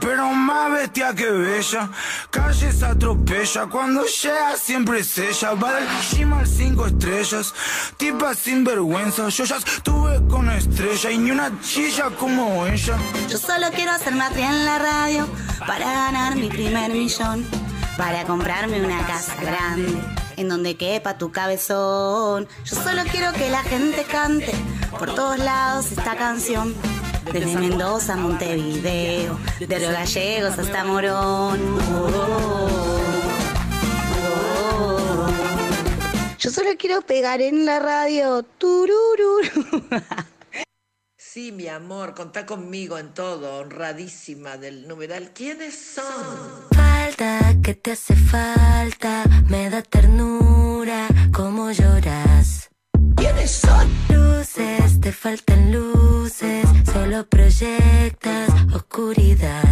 pero más bestia que bella. Calles atropella, cuando llega siempre es ella. Va del gym al cinco estrellas, tipa sin vergüenza. Yo ya estuve con estrella y ni una chilla como ella. Yo solo quiero hacer matria en la radio para ganar mi primer millón. Para comprarme una casa grande en donde quepa tu cabezón. Yo solo quiero que la gente cante por todos lados esta canción. Desde Mendoza a Montevideo, de los gallegos hasta Morón. Oh. Yo solo quiero pegar en la radio. Turururu. Sí, mi amor, contá conmigo en todo, honradísima del numeral. ¿Quiénes son? Falta que te hace falta, me da ternura, cómo lloras. ¿Quiénes son? Luces, te faltan luces, solo proyectas oscuridad.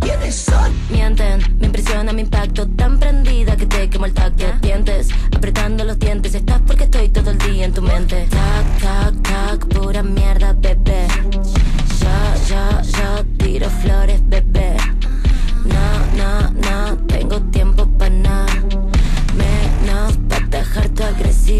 ¿Quiénes son? Mienten, me impresiona mi impacto tan prendida que te quemo el tacto. Dientes, apretando los dientes, estás porque estoy todo el día en tu mente. Tac, tac, tac, pura mierda, bebé. Yo, yo, yo tiro flores, bebé. No, no, no tengo tiempo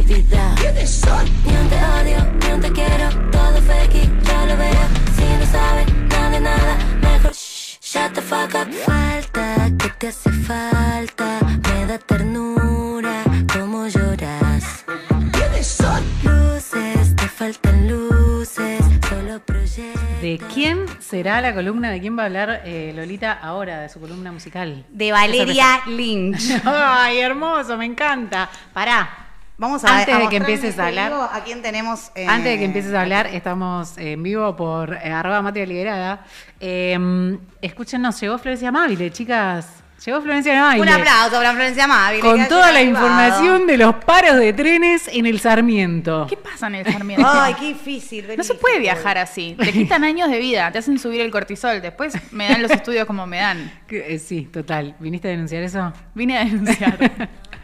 tu agresividad. ¿Quiénes son? Ni un te odio, ni un te quiero, todo fake, ya lo veo. Si no sabes nada de nada, mejor shh, shut the fuck up. Falta que te hace falta, me da ternura, cómo lloras. ¿Quiénes son? Luces, te faltan luces, solo proyectos. ¿De quién será la columna? ¿De quién va a hablar eh, Lolita ahora de su columna musical? De Valeria Lynch. Ay, hermoso, me encanta. Pará. Vamos a Antes de que empieces a hablar- vivo ¿A quién tenemos? eh, Antes de que empieces a hablar, estamos en vivo por eh, arroba Matria Liberada. Eh, escúchenos, llegó Florencia Amabile, chicas. Llegó Florencia Amabile. Un aplauso para Florencia Amabile. Con toda la información de los paros de trenes en el Sarmiento. ¿Qué pasa en el Sarmiento? Ay, qué difícil. No se puede viajar así. Te quitan años de vida, te hacen subir el cortisol. Después me dan los estudios como me dan. Eh, Sí, total. ¿Viniste a denunciar eso? Vine a denunciar.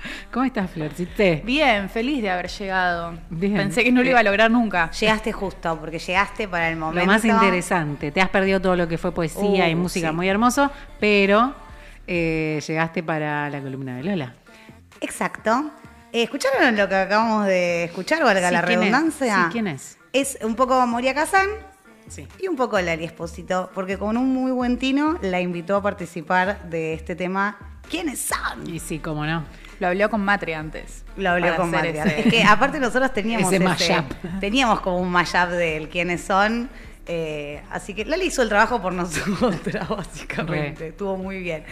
¿Cómo estás, Florcite? Bien, feliz de haber llegado. Bien. Pensé que no lo iba a lograr nunca. Llegaste justo, porque llegaste para el momento. Lo más interesante, te has perdido todo lo que fue poesía Uh, y música sí. muy hermoso, pero eh, llegaste para la columna de Lola. Exacto. Eh, ¿Escucharon lo que acabamos de escuchar, valga Sí, la ¿quién es? redundancia? Sí, ¿quién es? Es un poco Moria Kazan Sí. y un poco Lali Espósito, porque con un muy buen tino la invitó a participar de este tema. ¿Quiénes son? Y sí, cómo no. Lo habló con Matri antes. Lo habló con Matria. ese- Es que aparte nosotros teníamos Ese ese- teníamos como un mashup del quiénes son. eh, así que Lali hizo el trabajo por nosotras, básicamente. Estuvo muy bien.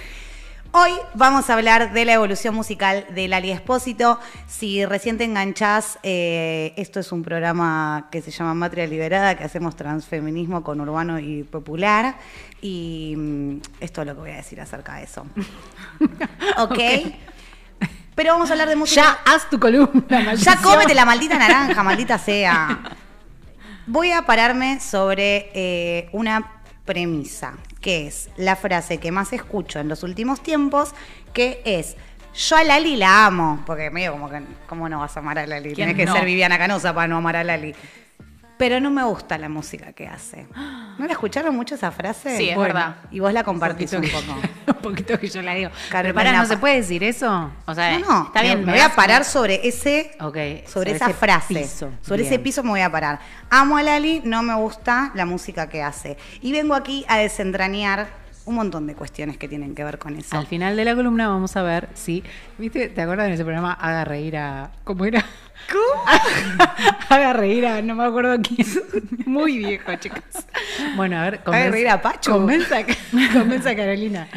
Hoy vamos a hablar de la evolución musical de Lali Espósito. Si recién te enganchás, eh, esto es un programa que se llama Matria Liberada, que hacemos transfeminismo con urbano y popular. Y mm, esto es lo que voy a decir acerca de eso. ¿Ok? Pero vamos a hablar de música. Ya haz tu columna, Ya cómete la maldita naranja, maldita sea. Voy a pararme sobre eh, una premisa, que es la frase que más escucho en los últimos tiempos, que es, yo a Lali la amo, porque medio como que, ¿cómo no vas a amar a Lali? ¿Quién Tienes que no? ser Viviana Canosa para no amar a Lali. Pero no me gusta la música que hace. ¿No la escucharon mucho esa frase? Sí, es verdad. Y vos la compartís un poquito poco. que- un poquito que yo la digo. Carmen Pero pará, ¿no se puede decir eso? O sea, No, no, está bien. Me voy a parar sobre ese, sobre, sobre esa ese frase. piso. Sobre ese piso me voy a parar. Amo a Lali, no me gusta la música que hace. Y vengo aquí a desentrañar un montón de cuestiones que tienen que ver con eso. Al final de la columna vamos a ver si, ¿viste? ¿Te acuerdas de ese programa Haga reír a ¿cómo era? ¿Cómo? Haga reír a no me acuerdo quién. Muy viejo, chicos. Bueno, a ver, Haga reír a Pacho. Convenza, convenza a Carolina.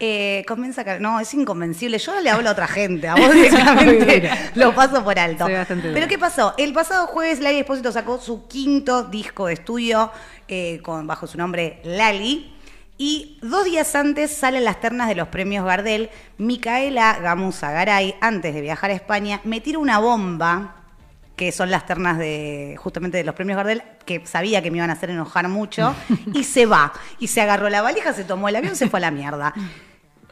Eh, convenza no, es inconvencible. Yo le hablo a otra gente, a vos directamente lo paso por alto. Pero. ¿qué pasó? El pasado jueves Lali Espósito sacó su quinto disco de estudio eh, con, bajo su nombre Lali. Y dos días antes salen las ternas de los premios Gardel. Micaela Gamusa Garay, antes de viajar a España, me tira una bomba que son las ternas de justamente de los premios Gardel, que sabía que me iban a hacer enojar mucho, y se va. Y se agarró la valija, se tomó el avión, se fue a la mierda.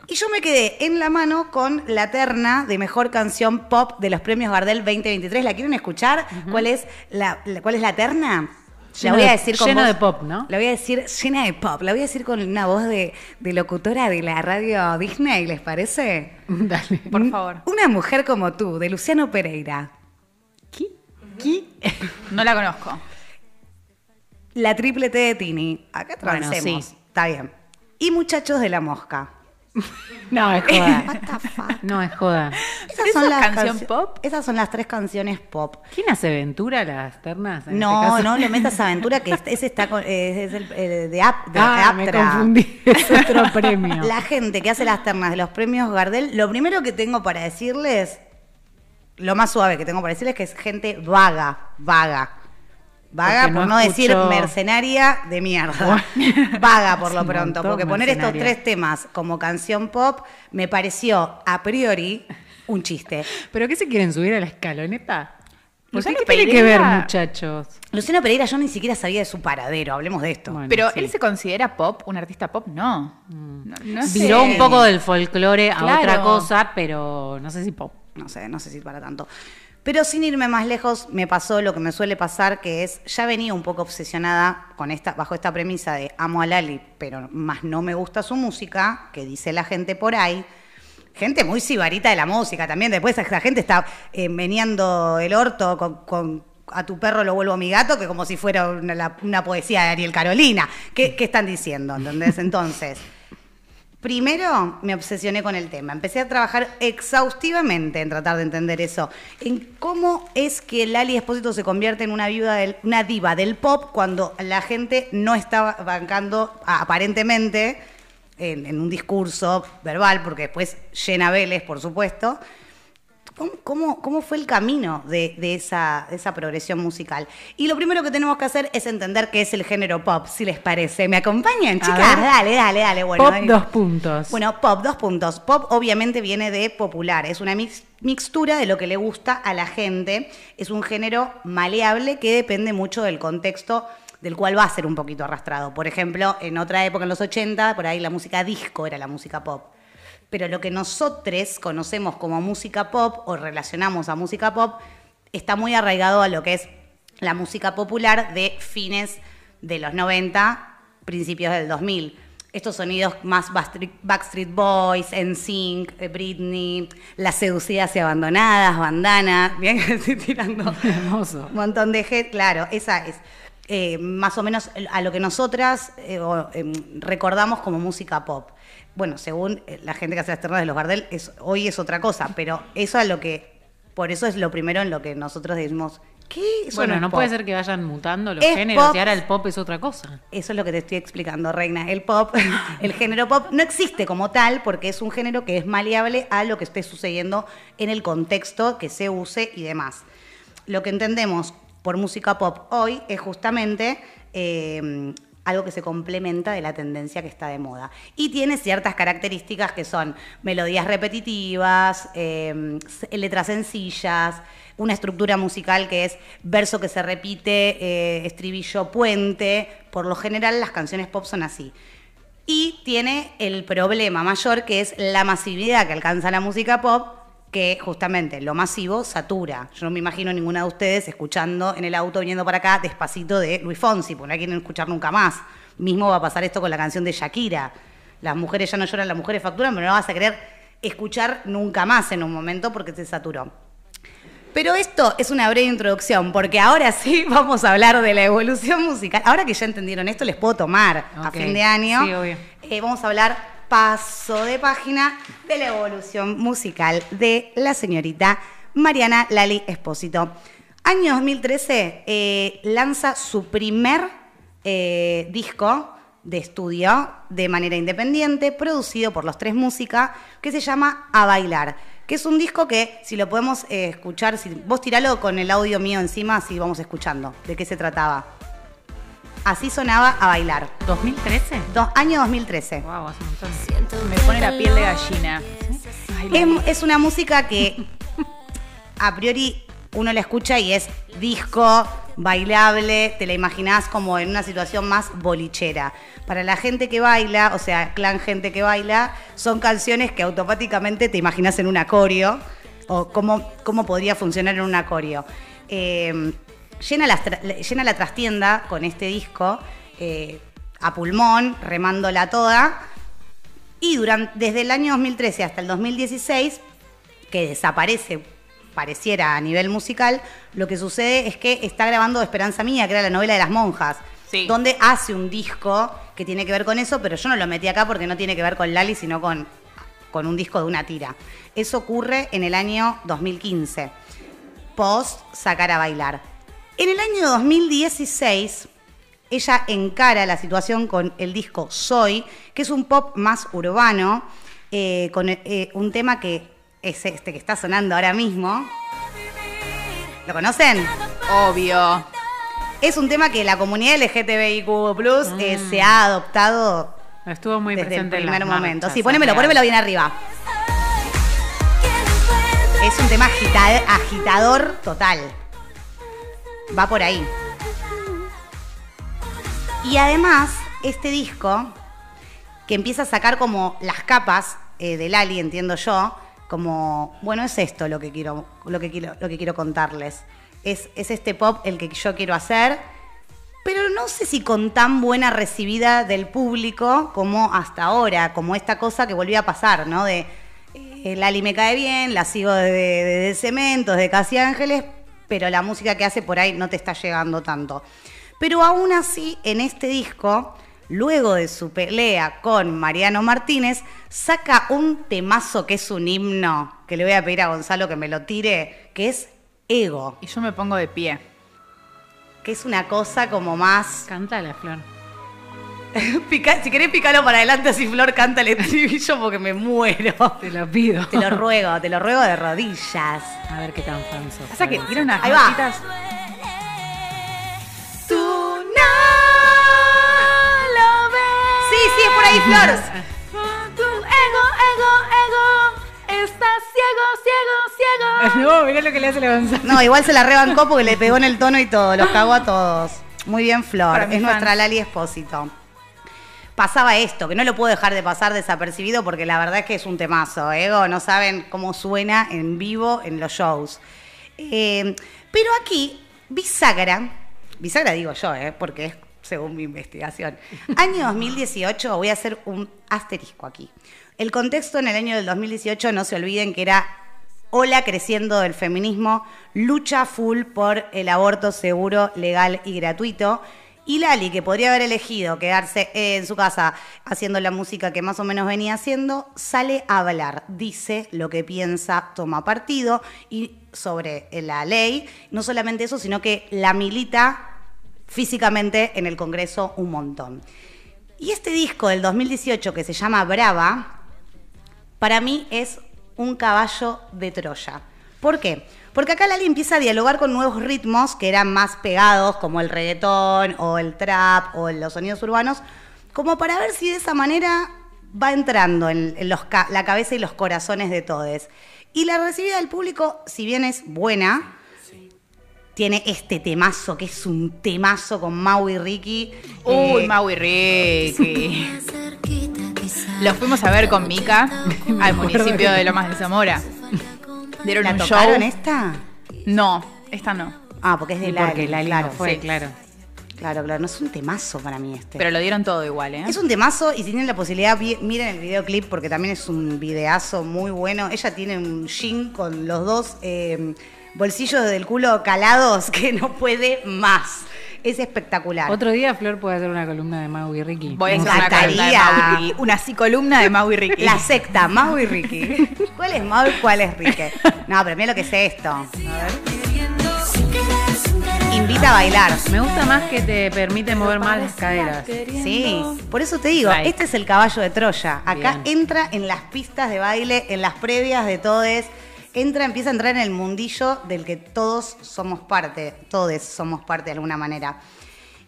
Y yo me quedé en la mano con la terna de mejor canción pop de los premios Gardel 2023. ¿La quieren escuchar? ¿Cuál, es la, la- ¿Cuál es la terna? La Lleno voy a de- decir con voz- de pop, ¿no? La voy a decir llena de pop. La voy a decir con una voz de, de locutora de la radio Disney, ¿les parece? Dale. Por favor. Una mujer como tú, de Luciano Pereira. No la conozco. La triple T de Tini. Acá Bueno, transemos. sí. Está bien. Y muchachos de la mosca. No, es joda. What the fuck? No, es joda. Esas ¿Eso es canción cancio- pop? Esas son las tres canciones pop. ¿Quién hace Ventura las ternas? en No, este caso? no le metas aventura, que este- ese está con, eh, es el, eh, de, Ap- de Ah, me Aptra. confundí. Es otro premio. La gente que hace las ternas de los premios Gardel, lo primero que tengo para decirles, lo más suave que tengo para decirles, que es gente vaga, vaga. Vaga, no por no decir mercenaria de mierda. Vaga por lo Es pronto, porque poner estos tres temas como canción pop me pareció a priori un chiste. ¿Pero qué se quieren subir a la escaloneta? ¿Por qué, Luciano ¿Qué tiene que ver, muchachos? Luciano Pereira yo ni siquiera sabía de su paradero, hablemos de esto. Bueno, Pero sí. él se considera pop, un artista pop, no. Mm. No, no sé. Viró un poco del folclore a Claro. otra cosa, pero no sé si pop. No sé, no sé si para tanto. Pero sin irme más lejos, me pasó lo que me suele pasar, que es, ya venía un poco obsesionada con esta, bajo esta premisa de amo a Lali, pero más no me gusta su música, que dice la gente por ahí. Gente muy sibarita de la música también. Después esa gente está eh, meneando el orto con, a tu perro lo vuelvo mi gato, que como si fuera una, la- una poesía de Ariel Carolina. ¿Qué, qué están diciendo? ¿Entendés? Entonces, Primero me obsesioné con el tema. Empecé a trabajar exhaustivamente en tratar de entender eso. En cómo es que Lali Espósito se convierte en una, viuda del- una diva del pop cuando la gente no estaba bancando aparentemente en, en un discurso verbal, porque después llena Vélez, por supuesto. ¿Cómo, cómo, cómo fue el camino de, de esa, de esa progresión musical? Y lo primero que tenemos que hacer es entender qué es el género pop, si les parece. ¿Me acompañan, chicas? Dale, dale, dale. Bueno, pop, dos puntos. bueno, pop, dos puntos. Pop obviamente viene de popular, es una mix- mixtura de lo que le gusta a la gente. Es un género maleable que depende mucho del contexto del cual va a ser un poquito arrastrado. Por ejemplo, en otra época, en los 80, por ahí la música disco era la música pop. Pero lo que nosotros conocemos como música pop o relacionamos a música pop está muy arraigado a lo que es la música popular de fines de los 90, principios del 2000. Estos sonidos más Backstreet, Boys, NSYNC, eh, Britney, Las Seducidas y Abandonadas, Bandana, bien que estoy tirando Hermoso. un montón de gente, claro, esa es eh, más o menos a lo que nosotras eh, em, recordamos como música pop. Bueno, según eh, la gente que hace las ternas de los Gardel, es, hoy es otra cosa, pero eso es lo que, por eso es lo primero en lo que nosotros decimos, ¿qué? Eso bueno, es no puede ser que vayan mutando los Es géneros pop. y ahora el pop es otra cosa. Eso es lo que te estoy explicando, Reina. El pop, el género pop, no existe como tal porque es un género que es maleable a lo que esté sucediendo en el contexto que se use y demás. Lo que entendemos por música pop hoy es justamente eh, algo que se complementa de la tendencia que está de moda. Y tiene ciertas características que son melodías repetitivas, s- letras sencillas, una estructura musical que es verso que se repite, eh, estribillo puente. Por lo general las canciones pop son así. Y tiene el problema mayor que es la masividad que alcanza la música pop, que justamente lo masivo satura. Yo no me imagino ninguna de ustedes escuchando en el auto viniendo para acá despacito de Luis Fonsi, porque no la quieren escuchar nunca más. Mismo va a pasar esto con la canción de Shakira. Las mujeres ya no lloran, las mujeres facturan, pero no vas a querer escuchar nunca más en un momento porque se saturó. Pero esto es una breve introducción, porque ahora sí vamos a hablar de la evolución musical. Ahora que ya entendieron esto, les puedo tomar a fin de año. Sí, obvio. Eh, vamos a hablar paso de página de la evolución musical de la señorita Mariana Lali Espósito. Año 2013 eh, lanza su primer eh, disco de estudio de manera independiente, producido por los Tres Música, que se llama A Bailar, que es un disco que, si lo podemos eh, escuchar, vos tiralo con el audio mío encima, así vamos escuchando de qué se trataba. Así sonaba A Bailar. ¿2013? Do- año 2013. Wow, hace un montón. Me pone la piel de gallina. Es una música que a priori uno la escucha y es disco, bailable, te la imaginás como en una situación más bolichera. Para la gente que baila, o sea, clan gente que baila, son canciones que automáticamente te imaginas en un acorio o cómo, cómo podría funcionar en un acorio. Eh, llena, tra- llena la trastienda con este disco eh, a pulmón, remándola toda. Y durante, desde el año 2013 hasta el 2016, que desaparece, pareciera a nivel musical, lo que sucede es que está grabando Esperanza Mía, que era la novela de las monjas, Sí. donde hace un disco que tiene que ver con eso, pero yo no lo metí acá porque no tiene que ver con Lali, sino con, con un disco de una tira. Eso ocurre en el año 2015, post sacar a bailar. En el año 2016, ella encara la situación con el disco Soy, que es un pop más urbano, eh, con eh, un tema que es este que está sonando ahora mismo. ¿Lo conocen? Obvio. Es un tema que la comunidad LGTBIQ eh, se ha adoptado Estuvo muy desde el en primer momento. marchas, Sí, ponémelo, ponémelo bien arriba. Es un tema agita- agitador total. Va por ahí. Y además, este disco, que empieza a sacar como las capas eh, del Ali, entiendo yo, como, bueno, es esto lo que quiero, lo que quiero, lo que quiero contarles. Es, es este pop el que yo quiero hacer, pero no sé si con tan buena recibida del público como hasta ahora, como esta cosa que volvió a pasar, ¿no? De eh, Lali me cae bien, la sigo de, de, de Cementos, de Casi Ángeles, pero la música que hace por ahí no te está llegando tanto. Pero aún así, en este disco, luego de su pelea con Mariano Martínez, saca un temazo que es un himno, que le voy a pedir a Gonzalo que me lo tire, que es Ego, Y yo me pongo de pie. que es una cosa como más... Cántala, Flor. Pica- si querés picarlo para adelante así Flor canta el estribillo porque me muero. Te lo pido. Te lo ruego, te lo ruego de rodillas. A ver qué tan fan sos. Pasa que tiene unas Ahí va. Tú no lo ves. Sí, sí, es por ahí, Flor. Tu ego, ego, ego. Estás ciego, ciego, ciego. No, mirá lo que le hace la. No, igual se la rebancó porque le pegó en el tono y todo, los cagó a todos. Muy bien, Flor. Es nuestra. Lali Espósito. Pasaba esto, que no lo puedo dejar de pasar desapercibido porque la verdad es que es un temazo. Ego, no saben cómo suena en vivo en los shows. Eh, pero aquí, bisagra, bisagra digo yo, eh, porque es según mi investigación. Año 2018, voy a hacer un asterisco aquí. El contexto en el año del 2018, no se olviden que era ola creciendo del feminismo, lucha full por el aborto seguro, legal y gratuito. Y Lali, que podría haber elegido quedarse en su casa haciendo la música que más o menos venía haciendo, sale a hablar, dice lo que piensa, toma partido y sobre la ley. No solamente eso, sino que la milita físicamente en el Congreso un montón. Y este disco del 2018 que se llama Brava, para mí es un caballo de Troya. ¿Por qué? Porque acá Lali empieza a dialogar con nuevos ritmos que eran más pegados, como el reggaetón o el trap o los sonidos urbanos, como para ver si de esa manera va entrando en, en los ca- la cabeza y los corazones de todos. Y la recibida del público, si bien es buena, tiene este temazo, que es un temazo con Mau y Ricky. Uy, Eh, Mau y Ricky. Los fuimos a ver con Mica al municipio de Lomas de Zamora. Dieron ¿La un show. tocaron esta? No, esta no. Ah, porque es de Lali. porque Lali claro, no fue, sí. claro. Claro, claro, no es un temazo para mí este. Pero lo dieron todo igual, ¿eh? Es un temazo y si tienen la posibilidad, miren el videoclip porque también es un videazo muy bueno. Ella tiene un jean con los dos eh, bolsillos del culo calados que no puede más. Es espectacular. Otro día Flor puede hacer una columna de Mau y Ricky. Voy a hacer una columna de. Mau y Ricky. Una sí columna de Mau y Ricky. La secta, Mau y Ricky. ¿Cuál es Mau y cuál es Ricky? No, pero mira lo que es esto. A ver. Invita a bailar. Me gusta más que te permite mover más las caderas. Sí, por eso te digo, este es el caballo de Troya. Acá Bien. entra en las pistas de baile, en las previas de todes, entra, empieza a entrar en el mundillo del que todos somos parte, todos somos parte de alguna manera.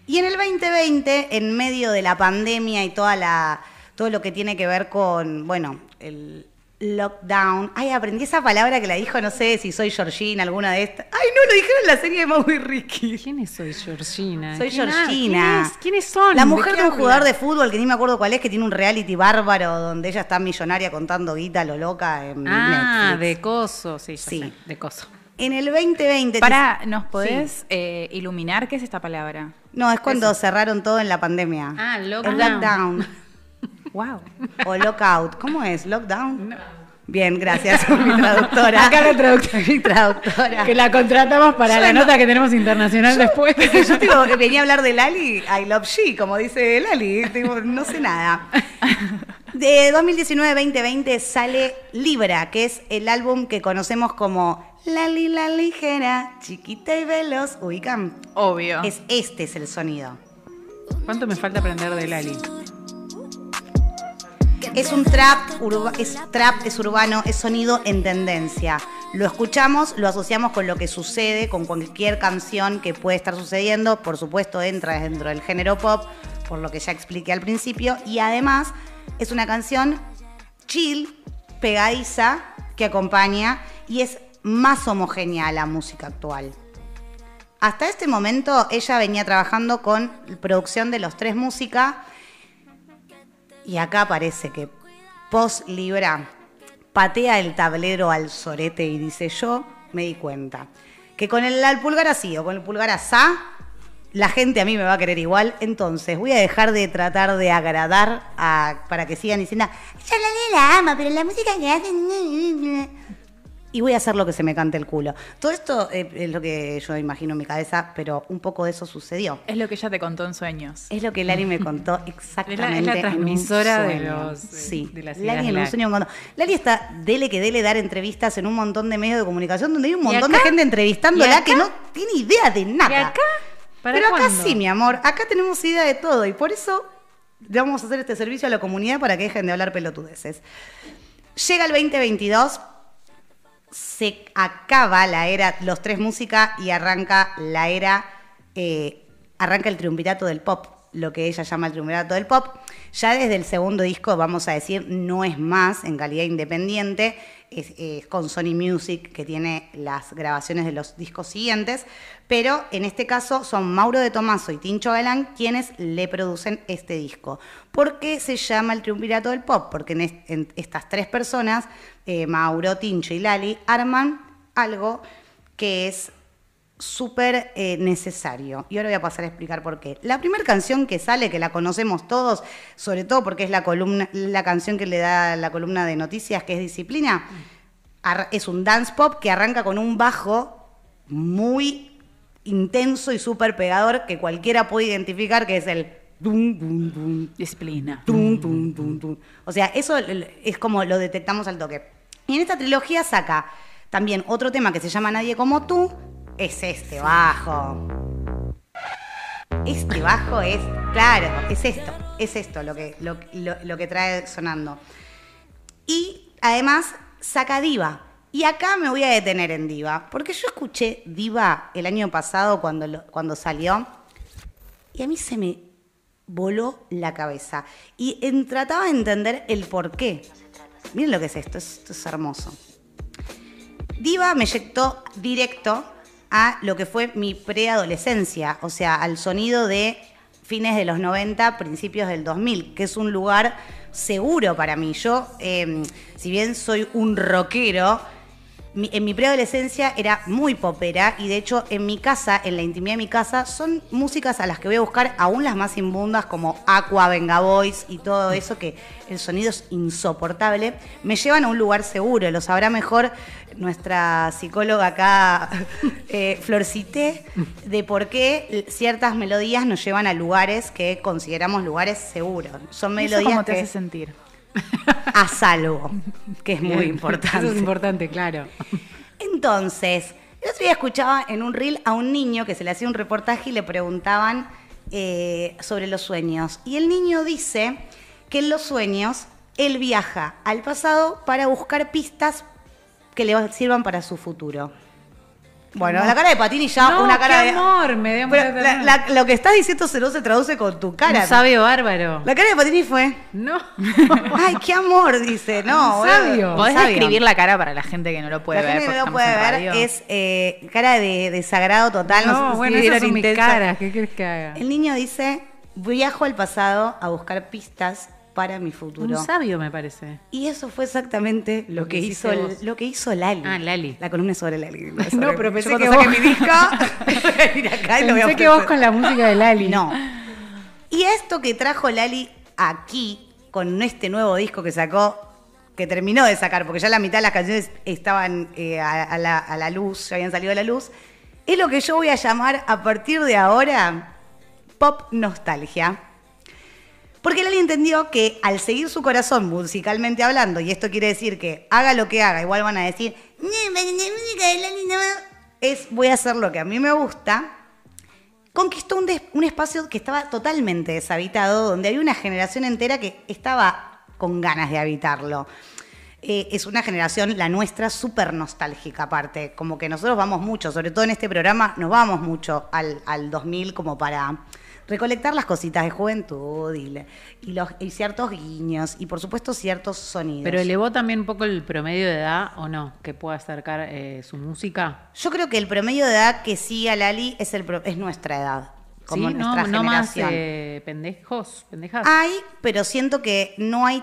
Y en el 2020, en medio de la pandemia y toda la, todo lo que tiene que ver con, bueno, el lockdown. Ay, aprendí esa palabra que la dijo, no sé si soy Georgina, alguna de estas. Ay, no, lo dijeron en la serie de Mau y Ricky. ¿Quién es Soy Georgina? Soy ¿Quién- Georgina. ¿quién es? ¿Quiénes son? La ¿De mujer qué de un jugador de fútbol que ni me acuerdo cuál es, que tiene un reality bárbaro donde ella está millonaria contando guita a lo loca en Ah, Netflix. de Coso, sí, Sí. sé, de Coso. En el 2020... Para, ¿nos podés eh, iluminar qué es esta palabra? No, es cuando cerraron todo en la pandemia. Ah, El lockdown. Wow. o lockout. ¿Cómo es? ¿Lockdown? Bien, gracias, mi traductora. Acá la traductora. mi traductora. Que la contratamos para Yo la no- nota que tenemos internacional después. Yo digo, venía a hablar de Lali, I love she, como dice Lali, digo, no sé nada. De 2019-2020 sale Libra, que es el álbum que conocemos como Lali la ligera, chiquita y veloz. Ubican. Obvio. Es este es el sonido. ¿Cuánto me falta aprender de Lali? Es un trap, urba- es trap, es urbano, es sonido en tendencia. Lo escuchamos, lo asociamos con lo que sucede, con cualquier canción que puede estar sucediendo. Por supuesto, entra dentro del género pop, por lo que ya expliqué al principio. Y además, es una canción chill, pegadiza, que acompaña y es más homogénea a la música actual. Hasta este momento, ella venía trabajando con producción de los tres música y acá parece que post Libra patea el tablero al sorete y dice, yo me di cuenta que con el, pulgar así o con el pulgar asá, la gente a mí me va a querer igual, entonces voy a dejar de tratar de agradar a- para que sigan diciendo, yo la, ama, pero la música que hace... Y voy a hacer lo que se me cante el culo. Todo esto eh, es lo que yo imagino en mi cabeza, pero un poco de eso sucedió. Es lo que ella te contó en sueños. Es lo que Lali me contó exactamente. Es la en un transmisora de los- Sí, de las ideas en un sueño contó. Lali está dele que dele dar entrevistas en un montón de medios de comunicación donde hay un ¿Y montón de gente ¿Y entrevistándola que no tiene idea de nada. ¿Y acá? ¿Para Pero acá sí, mi amor. Acá tenemos idea de todo y por eso le vamos a hacer este servicio a la comunidad para que dejen de hablar pelotudeces. Llega el 2022, se acaba la era Los Tres Música y arranca la era, eh, arranca el triunvirato del pop, lo que ella llama el triunvirato del pop. Ya desde el segundo disco, vamos a decir, no es más en calidad independiente, es, con Sony Music, que tiene las grabaciones de los discos siguientes, pero en este caso son Mauro de Tomaso y Tincho Galán quienes le producen este disco. ¿Por qué se llama el triunvirato del pop? Porque en estas tres personas, eh, Mauro, Tincho y Lali, arman algo que es súper eh, necesario. Y ahora voy a pasar a explicar por qué. La primera canción que sale, que la conocemos todos, sobre todo porque es la, columna, la canción que le da la columna de noticias, que es Disciplina, es un dance pop que arranca con un bajo muy intenso y súper pegador que cualquiera puede identificar, que es el... dum, dum, dum, Disciplina. O sea, eso es como lo detectamos al toque. Y en esta trilogía saca también otro tema que se llama Nadie como tú. Es este bajo. Este bajo es, claro, es esto, es esto lo que, lo, lo- lo que trae sonando. Y además saca Diva. Y acá me voy a detener en Diva, porque yo escuché Diva el año pasado cuando, cuando salió y a mí se me voló la cabeza. Y trataba de entender el por qué. Miren lo que es esto, esto es hermoso. Diva me inyectó directo a lo que fue mi preadolescencia, o sea, al sonido de fines de los 90, principios del 2000, que es un lugar seguro para mí. Yo, eh, si bien soy un rockero, mi- en mi preadolescencia era muy popera y de hecho en mi casa, en la intimidad de mi casa, son músicas a las que voy a buscar aún las más inmundas como Aqua, Venga Boys y todo eso que el sonido es insoportable, me llevan a un lugar seguro, lo sabrá mejor nuestra psicóloga acá, eh, Florcité, de por qué ciertas melodías nos llevan a lugares que consideramos lugares seguros. Son ¿Y eso melodías cómo te que hace sentir? A salvo, que es muy importante. Eso es importante, claro. Entonces, el otro día escuchaba en un reel a un niño que se le hacía un reportaje y le preguntaban eh, sobre los sueños. Y el niño dice que en los sueños él viaja al pasado para buscar pistas que le sirvan para su futuro. Bueno, la cara de Patini ya No, una cara qué de. amor, me dio Pero la- la- lo que estás diciendo se no se traduce con tu cara. Un sabio bárbaro. La cara de Patini fue. No. Ay, qué amor, dice. No, Un sabio. ¿Podés sabio. describir la cara para la gente que no lo puede la ver? gente que no lo puede ver es eh, cara de desagrado total. No, sé No, si bueno, esas son mis caras. ¿Qué quieres que haga? El niño dice, viajo al pasado a buscar pistas para mi futuro. Un sabio, me parece. Y eso fue exactamente lo, Lo que, hizo, vos. lo que hizo Lali. Ah, Lali. La columna sobre Lali. no es No, sobre pero pensé que vos- mi disco, voy a venir acá y lo voy a Pensé que vos con la música de Lali. No. Y esto que trajo Lali aquí, con este nuevo disco que sacó, que terminó de sacar, porque ya la mitad de las canciones estaban eh, a, a la, a la luz, ya habían salido a la luz, es lo que yo voy a llamar a partir de ahora pop nostalgia. Porque Lali entendió que al seguir su corazón musicalmente hablando, y esto quiere decir que haga lo que haga, igual van a decir, es voy a hacer lo que a mí me gusta, conquistó un, un espacio que estaba totalmente deshabitado, donde había una generación entera que estaba con ganas de habitarlo. Eh, es una generación, la nuestra, súper nostálgica aparte, como que nosotros vamos mucho, sobre todo en este programa, nos vamos mucho al, al 2000 como para recolectar las cositas de juventud y, le- y los, y ciertos guiños y por supuesto ciertos sonidos. Pero elevó también un poco el promedio de edad, ¿o no? Que pueda acercar eh, su música. Yo creo que el promedio de edad que sigue a Lali es, el, es nuestra edad. Como sí, no, nuestra no más generación. eh, pendejos, pendejas. Hay, pero siento que no hay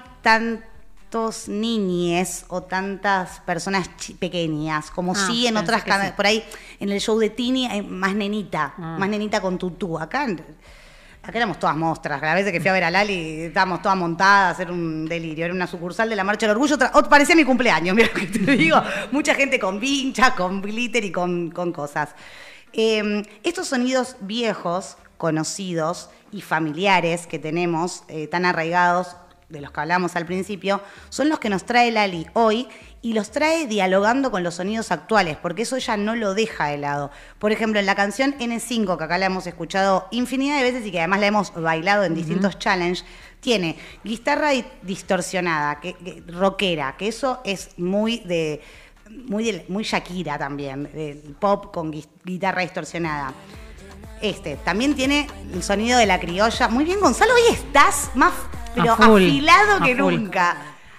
tantos niñes o tantas personas pequeñas como Ah, sí en otras sí. por ahí en el show de Tini hay más nenita, Ah. más nenita con tutú. Acá acá éramos todas mostras, la vez que fui a ver a Lali estábamos todas montadas, a hacer un delirio, era una sucursal de la Marcha del Orgullo, otra- ot- parecía mi cumpleaños, mira lo que te digo, mucha gente con vincha, con glitter y con, con cosas. Eh, estos sonidos viejos, conocidos y familiares que tenemos, eh, tan arraigados, de los que hablamos al principio, son los que nos trae Lali hoy y los trae dialogando con los sonidos actuales, porque eso ya no lo deja de lado. Por ejemplo, en la canción N5, que acá la hemos escuchado infinidad de veces y que además la hemos bailado en distintos challenges, tiene guitarra di- distorsionada, que, que- rockera, que eso es muy de muy, de- muy Shakira también, el pop con gui- guitarra distorsionada. Este, también tiene el sonido de la criolla. Muy bien, Gonzalo, hoy estás más pero A full, afilado que nunca.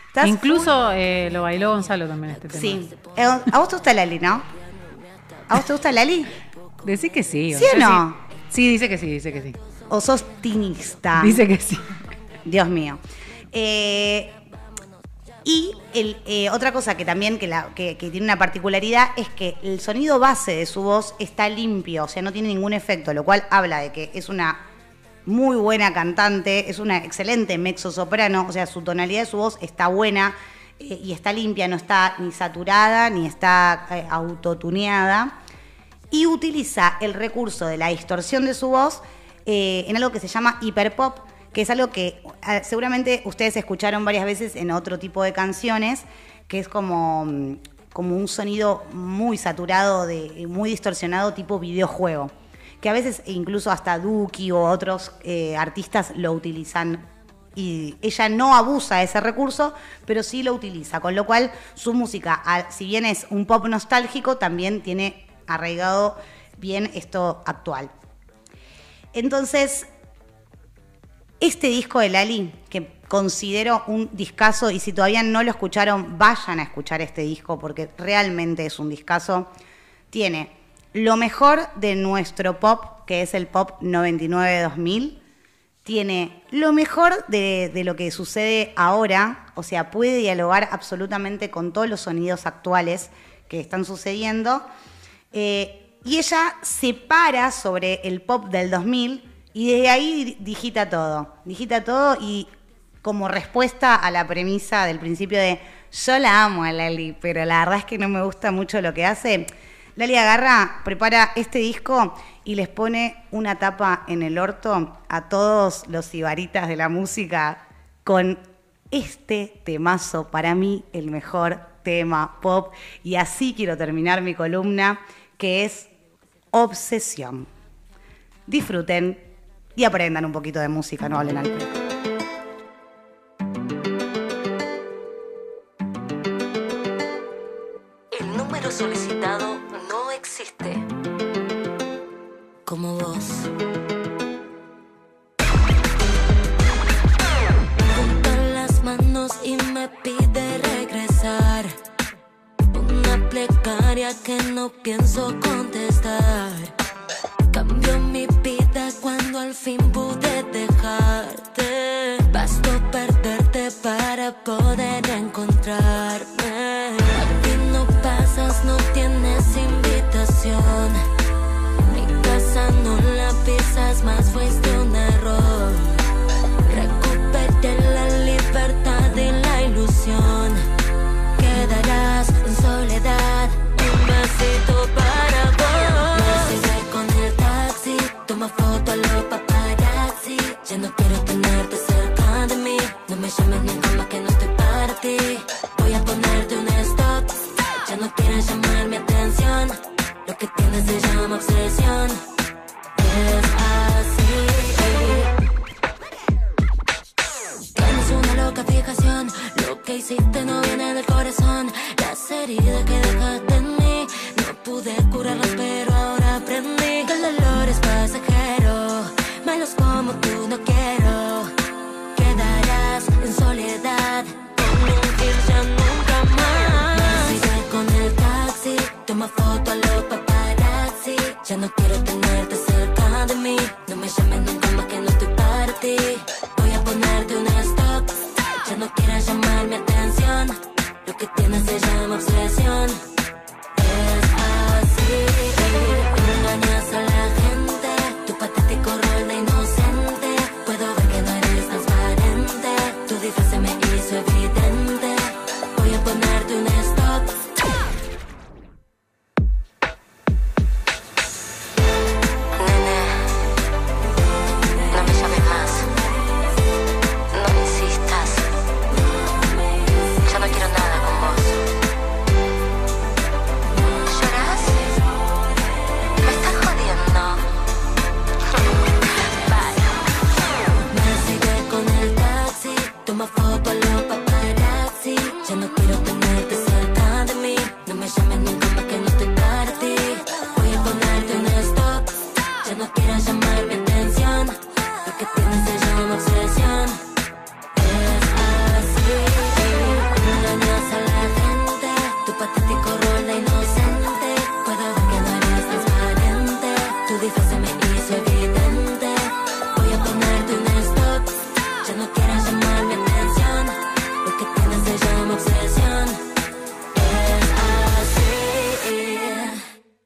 Estás Incluso eh, lo bailó Gonzalo también este tema. Sí. Eh, ¿A vos te gusta Lali, no? ¿A vos te gusta Lali? Decí que sí. ¿Sí o no? Sí. Sí, dice que sí, dice que sí. ¿O sos tinista? Dice que sí. Dios mío. Eh, y eh, otra cosa que también que, tiene una particularidad es que el sonido base de su voz está limpio, o sea, no tiene ningún efecto, lo cual habla de que es una muy buena cantante, es una excelente mezzo soprano, o sea, su tonalidad de su voz está buena eh, y está limpia, no está ni saturada ni está eh, autotuneada y utiliza el recurso de la distorsión de su voz en algo que se llama hiperpop, que es algo que eh, seguramente ustedes escucharon varias veces en otro tipo de canciones, que es como, mm, como un sonido muy saturado, de, muy distorsionado tipo videojuego, que a veces incluso hasta Duki o otros eh, artistas lo utilizan y ella no abusa de ese recurso, pero sí lo utiliza, con lo cual su música, si bien es un pop nostálgico, también tiene arraigado bien esto actual. Entonces, este disco de Lali, que considero un discazo, y si todavía no lo escucharon, vayan a escuchar este disco, porque realmente es un discazo, tiene lo mejor de nuestro pop, que es el pop 99-2000, tiene lo mejor de, lo que sucede ahora, o sea, puede dialogar absolutamente con todos los sonidos actuales que están sucediendo. Eh, y ella se para sobre el pop del 2000 y desde ahí di- digita todo. Digita todo y como respuesta a la premisa del principio de yo la amo a Lali, pero la verdad es que no me gusta mucho lo que hace. Lali agarra, prepara este disco y les pone una tapa en el orto a todos los ibaritas de la música con este temazo, para mí el mejor tema pop. Y así quiero terminar mi columna, que es Obsesión. Disfruten y aprendan un poquito de música, no hablen al